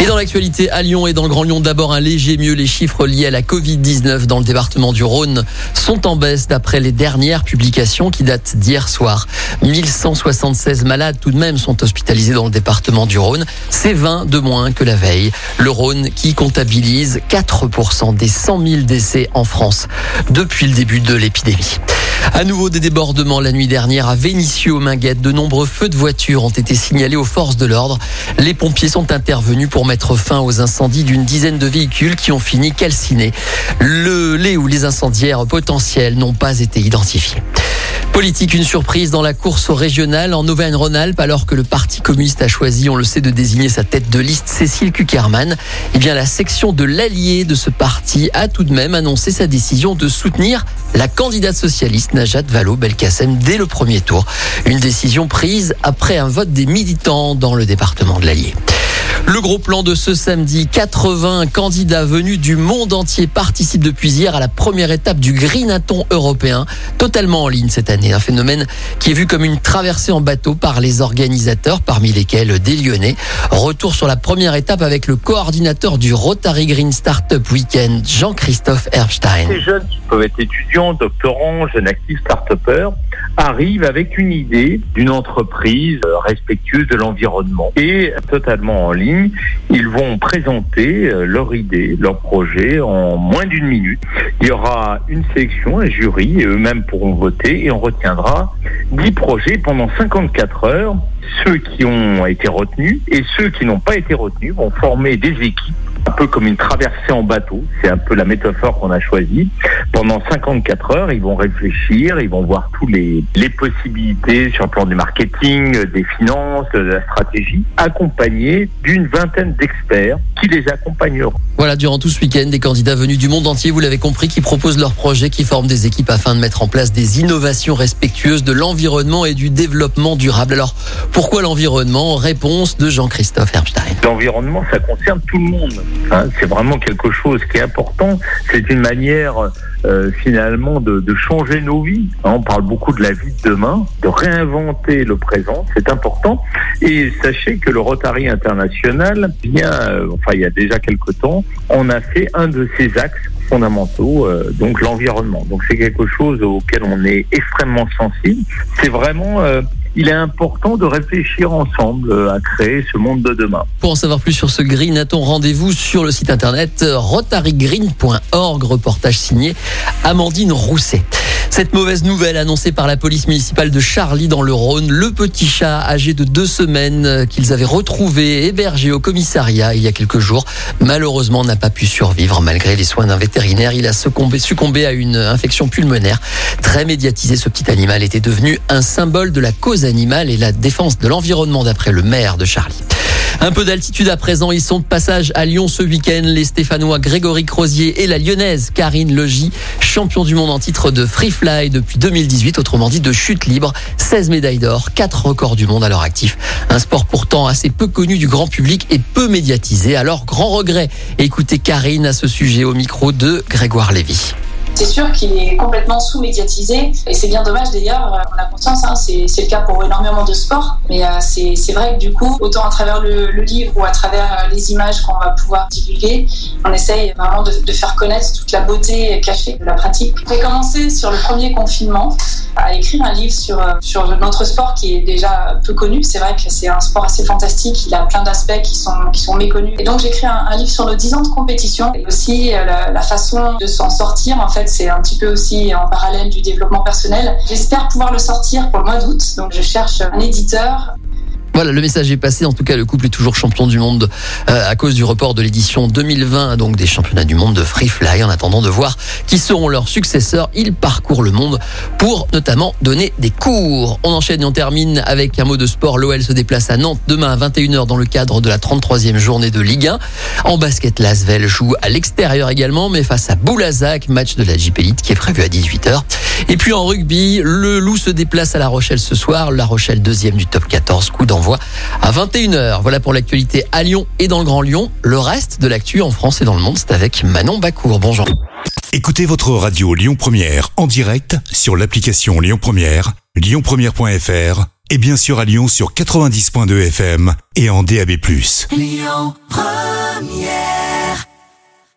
Et dans l'actualité à Lyon et dans le Grand Lyon, d'abord un léger mieux. Les chiffres liés à la Covid-19 dans le département du Rhône sont en baisse d'après les dernières publications qui datent d'hier soir. 1176 malades tout de même sont hospitalisés dans le département du Rhône. C'est 20 de moins que la veille. Le Rhône qui comptabilise 4% des 100 000 décès en France depuis le début de l'épidémie. À nouveau des débordements la nuit dernière à Vénissieux aux Minguettes. De nombreux feux de voitures ont été signalés aux forces de l'ordre. Les pompiers sont intervenus pour mettre fin aux incendies d'une dizaine de véhicules qui ont fini calcinés. Le, les ou les incendiaires potentiels n'ont pas été identifiés. Politique, une surprise dans la course au régional en Auvergne-Rhône-Alpes, alors que le Parti communiste a choisi, on le sait, de désigner sa tête de liste, Cécile Kuckerman. Eh bien, la section de l'allié de ce parti a tout de même annoncé sa décision de soutenir la candidate socialiste Najat Vallaud-Belkacem dès le premier tour. Une décision prise après un vote des militants dans le département de l'Allier. Gros plan de ce samedi, 80 candidats venus du monde entier participent depuis hier à la première étape du Greenathon européen, totalement en ligne cette année. Un phénomène qui est vu comme une traversée en bateau par les organisateurs, parmi lesquels des Lyonnais. Retour sur la première étape avec le coordinateur du Rotary Green Startup Weekend, Jean-Christophe Herbstein. Ces jeunes qui peuvent être étudiants, doctorants, jeunes actifs, start arrivent avec une idée d'une entreprise respectueuse de l'environnement et totalement en ligne. Ils vont présenter euh, leur idée, leur projet en moins d'une minute. Il y aura une sélection, un jury, et eux-mêmes pourront voter et on retiendra 10 projets pendant 54 heures. Ceux qui ont été retenus et ceux qui n'ont pas été retenus vont former des équipes un peu comme une traversée en bateau. C'est un peu la métaphore qu'on a choisie. Pendant 54 heures, ils vont réfléchir, ils vont voir tous les, les possibilités sur le plan du marketing, des finances, de la stratégie, accompagnés d'une vingtaine d'experts qui les accompagneront. Voilà, durant tout ce week-end, des candidats venus du monde entier, vous l'avez compris, qui proposent leurs projets, qui forment des équipes afin de mettre en place des innovations respectueuses de l'environnement et du développement durable. Alors, pourquoi l'environnement? Réponse de Jean-Christophe Herbstein. L'environnement, ça concerne tout le monde. Hein. c'est vraiment quelque chose qui est important. C'est une manière euh, finalement de, changer nos vies. On parle beaucoup de la vie de demain, de réinventer le présent, c'est important. Et sachez que le Rotary International, bien, euh, enfin il y a déjà quelque temps, on a fait un de ses axes fondamentaux, euh, donc l'environnement. Donc c'est quelque chose auquel on est extrêmement sensible. C'est vraiment il est important de réfléchir ensemble euh, à créer ce monde de demain. Pour en savoir plus sur ce green, a-t-on rendez-vous sur le site internet rotarygreen.org, reportage signé Amandine Rousset. Cette mauvaise nouvelle annoncée par la police municipale de Charlie dans le Rhône, le petit chat âgé de deux semaines euh, qu'ils avaient retrouvé hébergé au commissariat il y a quelques jours, malheureusement n'a pas pu survivre malgré les soins d'un vétérinaire. Il a succombé, à une infection pulmonaire. Très médiatisé, ce petit animal était devenu un symbole de la cause animale et la défense de l'environnement d'après le maire de Charlie. Un peu d'altitude à présent. Ils sont de passage à Lyon ce week-end. Les Stéphanois Grégory Crozier et la Lyonnaise Karine Logy, champion du monde en titre de free fly depuis 2018, autrement dit de chute libre. 16 médailles d'or, 4 records du monde à leur actif. Un sport pourtant assez peu connu du grand public et peu médiatisé. Alors, grand regret. Écoutez Karine à ce sujet au micro de Grégoire Lévy. C'est sûr qu'il est complètement sous-médiatisé et c'est bien dommage d'ailleurs, euh, on a conscience, hein, c'est le cas pour énormément de sports, mais euh, c'est vrai que du coup, autant à travers le, livre ou à travers euh, les images qu'on va pouvoir divulguer, on essaye vraiment de, faire connaître toute la beauté cachée de la pratique. J'ai commencé sur le premier confinement à écrire un livre sur, sur notre sport qui est déjà peu connu. C'est vrai que c'est un sport assez fantastique, il a plein d'aspects qui sont, qui sont méconnus. Et donc j'ai écrit un, livre sur nos 10 ans de compétition et aussi la, la façon de s'en sortir en fait c'est un petit peu aussi en parallèle du développement personnel. J'espère pouvoir le sortir pour le mois d'août. Donc je cherche un éditeur voilà, le message est passé. En tout cas, le couple est toujours champion du monde euh, à cause du report de l'édition 2020, donc des championnats du monde de free fly. En attendant de voir qui seront leurs successeurs, ils parcourent le monde pour notamment donner des cours. On enchaîne et on termine avec un mot de sport. L'OL se déplace à Nantes demain à 21h dans le cadre de la 33e journée de Ligue 1. En basket, Lasvel joue à l'extérieur également, mais face à Boulazac, match de la Jeep Elite qui est prévu à 18h. Et puis en rugby, le Loup se déplace à La Rochelle ce soir. La Rochelle deuxième du top 14, coup d'envoi à 21h. Voilà pour l'actualité à Lyon et dans le Grand Lyon. Le reste de l'actu en France et dans le monde, c'est avec Manon Bacour. Bonjour. Écoutez votre radio Lyon Première en direct sur l'application Lyon Première, lyonpremière.fr et bien sûr à Lyon sur 90.2 FM et en DAB+. Lyon Première